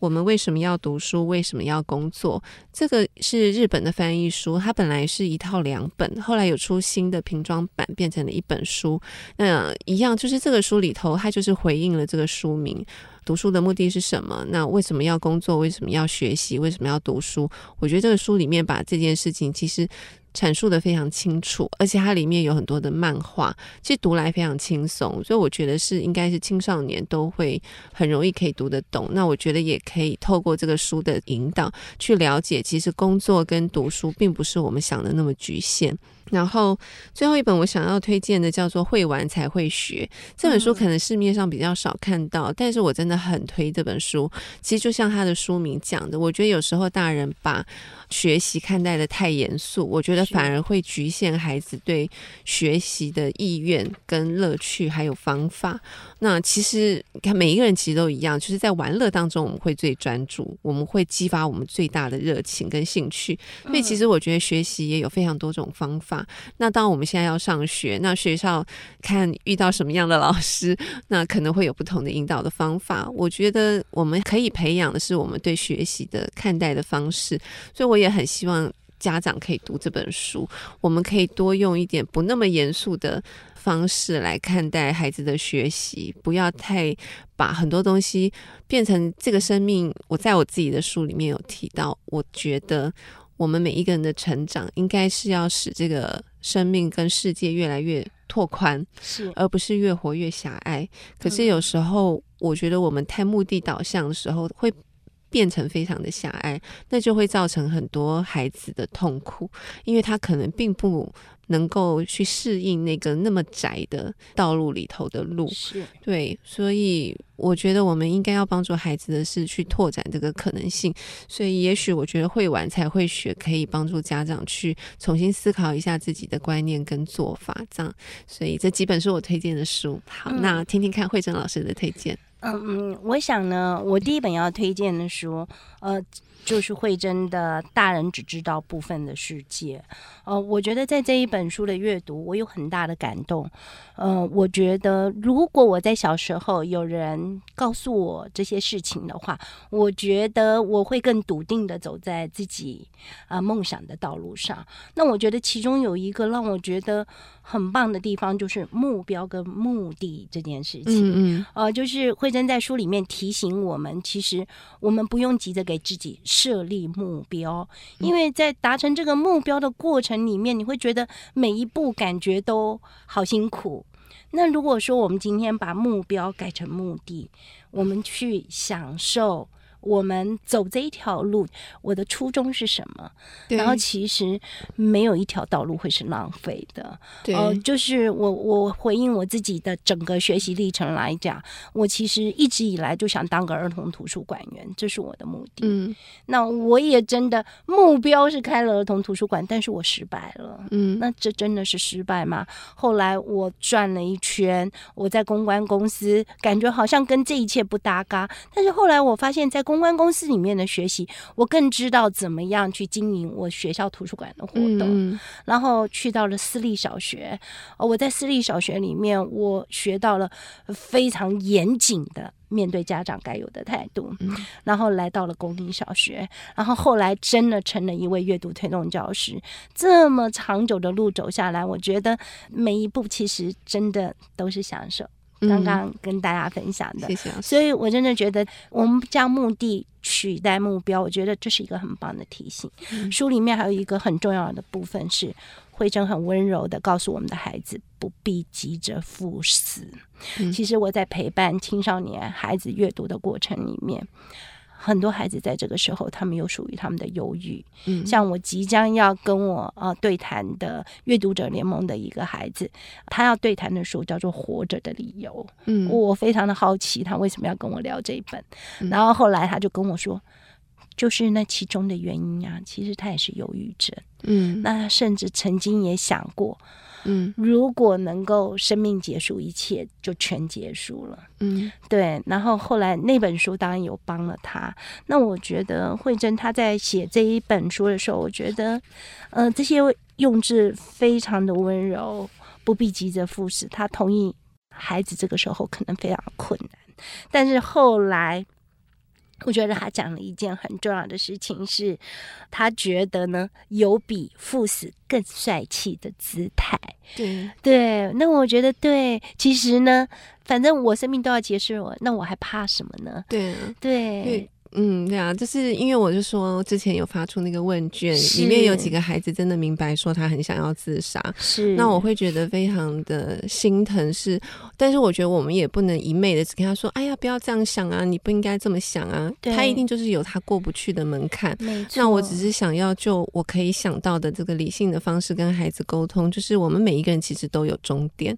我们为什么要读书？为什么要工作？这个是日本的翻译书，它本来是一套两本，后来有出新的平装版，变成了一本书。那一样，就是这个书里头，它就是回应了这个书名：读书的目的是什么？那为什么要工作？为什么要学习？为什么要读书？我觉得这个书里面把这件事情其实。阐述的非常清楚，而且它里面有很多的漫画，其实读来非常轻松，所以我觉得是应该是青少年都会很容易可以读得懂。那我觉得也可以透过这个书的引导去了解，其实工作跟读书并不是我们想的那么局限。然后最后一本我想要推荐的叫做《会玩才会学》这本书，可能市面上比较少看到，但是我真的很推这本书。其实就像它的书名讲的，我觉得有时候大人把学习看待的太严肃，我觉得反而会局限孩子对学习的意愿跟乐趣还有方法。那其实你看每一个人其实都一样，就是在玩乐当中我们会最专注，我们会激发我们最大的热情跟兴趣。所以其实我觉得学习也有非常多种方法。那当我们现在要上学，那学校看遇到什么样的老师，那可能会有不同的引导的方法。我觉得我们可以培养的是我们对学习的看待的方式，所以我也很希望。家长可以读这本书，我们可以多用一点不那么严肃的方式来看待孩子的学习，不要太把很多东西变成这个生命。我在我自己的书里面有提到，我觉得我们每一个人的成长，应该是要使这个生命跟世界越来越拓宽，是，而不是越活越狭隘。可是有时候，我觉得我们太目的导向的时候，会。变成非常的狭隘，那就会造成很多孩子的痛苦，因为他可能并不能够去适应那个那么窄的道路里头的路。是对，所以我觉得我们应该要帮助孩子的是去拓展这个可能性。所以，也许我觉得会玩才会学，可以帮助家长去重新思考一下自己的观念跟做法。这样，所以这几本是我推荐的书。好，嗯、那听听看慧珍老师的推荐。嗯嗯，我想呢，我第一本要推荐的书，呃，就是慧珍的《大人只知道部分的世界》。呃，我觉得在这一本书的阅读，我有很大的感动。呃，我觉得如果我在小时候有人告诉我这些事情的话，我觉得我会更笃定的走在自己啊、呃、梦想的道路上。那我觉得其中有一个让我觉得很棒的地方，就是目标跟目的这件事情。嗯嗯。呃，就是慧珍在书里面提醒我们，其实我们不用急着给自己设立目标，因为在达成这个目标的过程里面，你会觉得每一步感觉都好辛苦。那如果说我们今天把目标改成目的，我们去享受。我们走这一条路，我的初衷是什么？然后其实没有一条道路会是浪费的。对，呃，就是我我回应我自己的整个学习历程来讲，我其实一直以来就想当个儿童图书馆员，这是我的目的。嗯，那我也真的目标是开了儿童图书馆，但是我失败了。嗯，那这真的是失败吗？后来我转了一圈，我在公关公司，感觉好像跟这一切不搭嘎，但是后来我发现，在公公关公司里面的学习，我更知道怎么样去经营我学校图书馆的活动。嗯、然后去到了私立小学，我在私立小学里面，我学到了非常严谨的面对家长该有的态度。嗯、然后来到了公立小学，然后后来真的成了一位阅读推动教师。这么长久的路走下来，我觉得每一步其实真的都是享受。刚刚跟大家分享的，嗯、谢谢。所以我真的觉得，我们将目的取代目标，我觉得这是一个很棒的提醒。嗯、书里面还有一个很重要的部分是，慧珍很温柔的告诉我们的孩子，不必急着赴死。嗯、其实我在陪伴青少年孩子阅读的过程里面。很多孩子在这个时候，他们有属于他们的忧郁。嗯，像我即将要跟我呃对谈的阅读者联盟的一个孩子，他要对谈的书叫做《活着的理由》。嗯，我非常的好奇他为什么要跟我聊这一本。嗯，然后后来他就跟我说，就是那其中的原因啊，其实他也是忧郁症。嗯，那他甚至曾经也想过。嗯，如果能够生命结束，一切就全结束了。嗯，对。然后后来那本书当然有帮了他。那我觉得慧珍她在写这一本书的时候，我觉得，呃，这些用字非常的温柔，不必急着赴死。他同意孩子这个时候可能非常困难，但是后来。我觉得他讲了一件很重要的事情，是他觉得呢，有比赴死更帅气的姿态。对对，那我觉得对。其实呢，反正我生命都要结束了，那我还怕什么呢？对对。对嗯，对啊，就是因为我就说之前有发出那个问卷，里面有几个孩子真的明白说他很想要自杀，是。那我会觉得非常的心疼是，是但是我觉得我们也不能一昧的只跟他说，哎呀，不要这样想啊，你不应该这么想啊，对他一定就是有他过不去的门槛。那我只是想要就我可以想到的这个理性的方式跟孩子沟通，就是我们每一个人其实都有终点，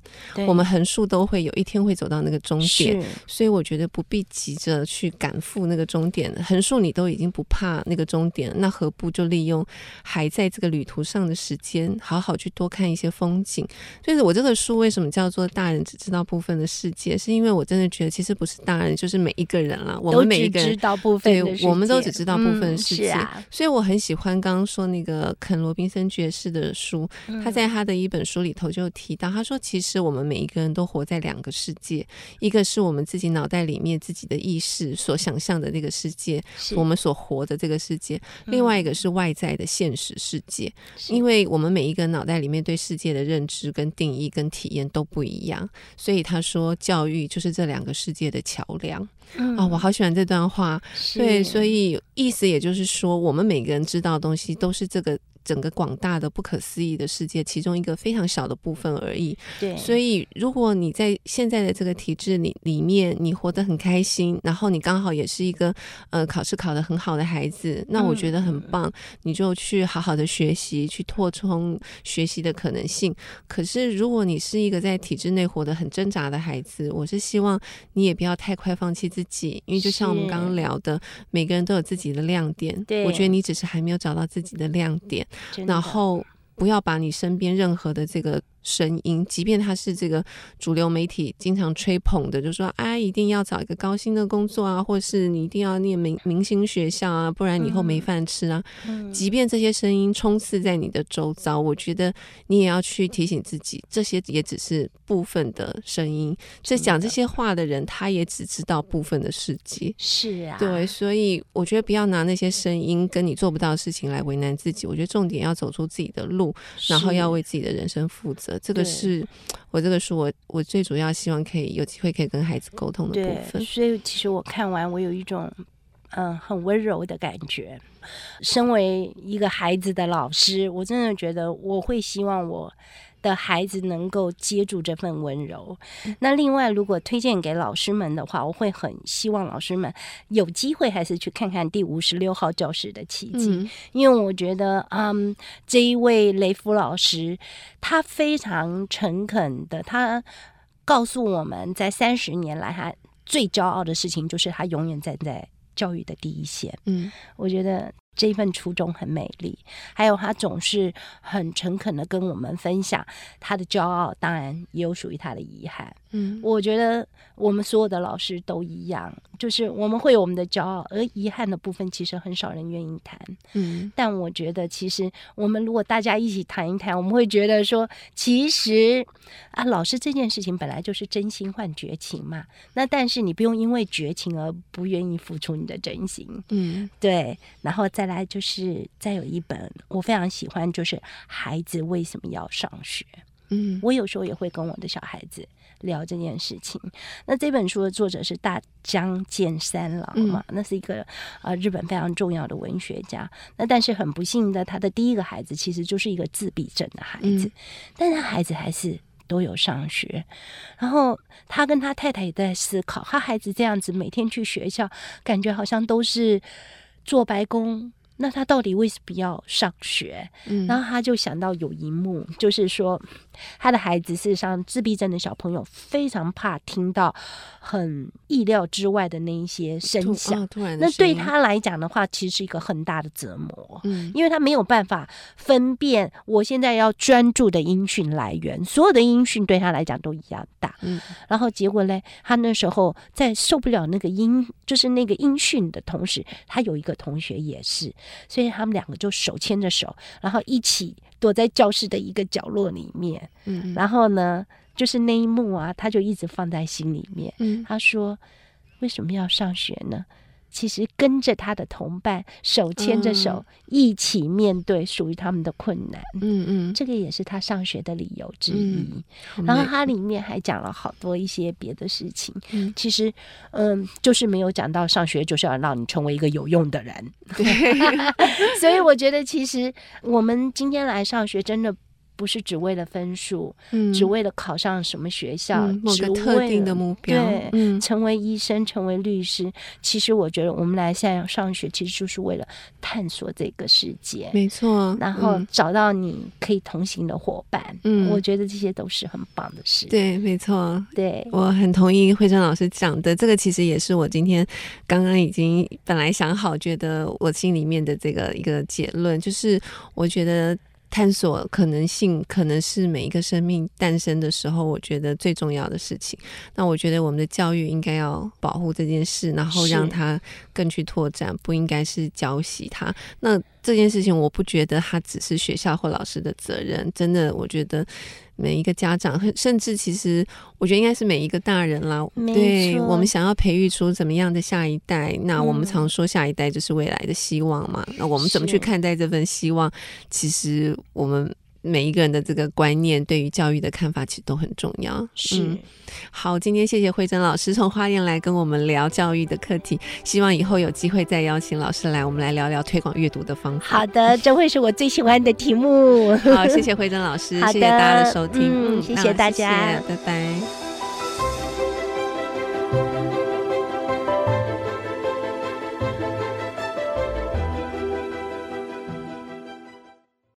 我们横竖都会有一天会走到那个终点，所以我觉得不必急着去赶赴那个终点。横竖你都已经不怕那个终点，那何不就利用还在这个旅途上的时间，好好去多看一些风景？所以，我这个书为什么叫做“大人只知道部分的世界”？是因为我真的觉得，其实不是大人，就是每一个人了。我们每一个人知道部分，对，我们都只知道部分的世界。嗯啊、所以，我很喜欢刚刚说那个肯罗宾森爵士的书，他在他的一本书里头就提到，他说，其实我们每一个人都活在两个世界，一个是我们自己脑袋里面自己的意识所想象的那个世界，我们所活的这个世界；另外一个是外在的现实世界。因为我们每一个脑袋里面对世界的认知、跟定义、跟体验都不一样，所以他说教育就是这两个世界的桥梁。啊、哦，我好喜欢这段话。对，所以意思也就是说，我们每个人知道的东西都是这个。整个广大的不可思议的世界，其中一个非常小的部分而已。对，所以如果你在现在的这个体制里里面，你活得很开心，然后你刚好也是一个呃考试考得很好的孩子，那我觉得很棒，嗯、你就去好好的学习，去拓充学习的可能性。可是如果你是一个在体制内活得很挣扎的孩子，我是希望你也不要太快放弃自己，因为就像我们刚刚聊的，每个人都有自己的亮点。对，我觉得你只是还没有找到自己的亮点。然后不要把你身边任何的这个。声音，即便他是这个主流媒体经常吹捧的，就说哎，一定要找一个高薪的工作啊，或是你一定要念明明星学校啊，不然以后没饭吃啊。嗯、即便这些声音充斥在你的周遭，我觉得你也要去提醒自己，这些也只是部分的声音。在讲这些话的人，他也只知道部分的世界。是啊，对，所以我觉得不要拿那些声音跟你做不到的事情来为难自己。我觉得重点要走出自己的路，然后要为自己的人生负责。这个是我这个书，我我最主要希望可以有机会可以跟孩子沟通的部分。所以其实我看完，我有一种嗯很温柔的感觉。身为一个孩子的老师，我真的觉得我会希望我。的孩子能够接住这份温柔。那另外，如果推荐给老师们的话，我会很希望老师们有机会还是去看看第五十六号教室的奇迹，嗯、因为我觉得，嗯，这一位雷夫老师，他非常诚恳的，他告诉我们在三十年来，他最骄傲的事情就是他永远站在教育的第一线。嗯，我觉得。这一份初衷很美丽，还有他总是很诚恳的跟我们分享他的骄傲，当然也有属于他的遗憾。嗯，我觉得我们所有的老师都一样，就是我们会有我们的骄傲，而遗憾的部分其实很少人愿意谈。嗯，但我觉得其实我们如果大家一起谈一谈，我们会觉得说，其实啊，老师这件事情本来就是真心换绝情嘛。那但是你不用因为绝情而不愿意付出你的真心。嗯，对，然后再来就是再有一本我非常喜欢，就是孩子为什么要上学。嗯，我有时候也会跟我的小孩子。聊这件事情，那这本书的作者是大江健三郎嘛？嗯、那是一个啊、呃、日本非常重要的文学家。那但是很不幸的，他的第一个孩子其实就是一个自闭症的孩子，嗯、但是他孩子还是都有上学。然后他跟他太太也在思考，他孩子这样子每天去学校，感觉好像都是做白工。那他到底为什么要上学？嗯，然后他就想到有一幕，就是说他的孩子事实上自闭症的小朋友非常怕听到很意料之外的那一些声响。那对他来讲的话，其实是一个很大的折磨。嗯，因为他没有办法分辨我现在要专注的音讯来源，所有的音讯对他来讲都一样大。嗯，然后结果呢，他那时候在受不了那个音，就是那个音讯的同时，他有一个同学也是。所以他们两个就手牵着手，然后一起躲在教室的一个角落里面。嗯，然后呢，就是那一幕啊，他就一直放在心里面。嗯，他说：“为什么要上学呢？”其实跟着他的同伴，手牵着手，一起面对属于他们的困难。嗯嗯，这个也是他上学的理由之一。然后他里面还讲了好多一些别的事情。其实，嗯，就是没有讲到上学就是要让你成为一个有用的人。对，[laughs] 所以我觉得其实我们今天来上学真的。不是只为了分数，嗯，只为了考上什么学校，嗯、某个特定的目标，对，嗯，成为医生，成为律师。其实我觉得我们来现在上学，其实就是为了探索这个世界，没错。然后找到你可以同行的伙伴，嗯，我觉得这些都是很棒的事。对，没错，对，我很同意慧珍老师讲的。这个其实也是我今天刚刚已经本来想好，觉得我心里面的这个一个结论，就是我觉得。探索可能性，可能是每一个生命诞生的时候，我觉得最重要的事情。那我觉得我们的教育应该要保护这件事，然后让它更去拓展，不应该是教习它。那这件事情，我不觉得它只是学校或老师的责任。真的，我觉得每一个家长，甚至其实我觉得应该是每一个大人啦。对，我们想要培育出怎么样的下一代，那我们常说下一代就是未来的希望嘛。嗯、那我们怎么去看待这份希望？其实我们。每一个人的这个观念，对于教育的看法，其实都很重要。是、嗯，好，今天谢谢慧珍老师从花莲来跟我们聊教育的课题，希望以后有机会再邀请老师来，我们来聊聊推广阅读的方法。好的，这会是我最喜欢的题目。好，谢谢慧珍老师，[laughs] 谢谢大家的收听，嗯，谢谢大家，谢谢，拜拜。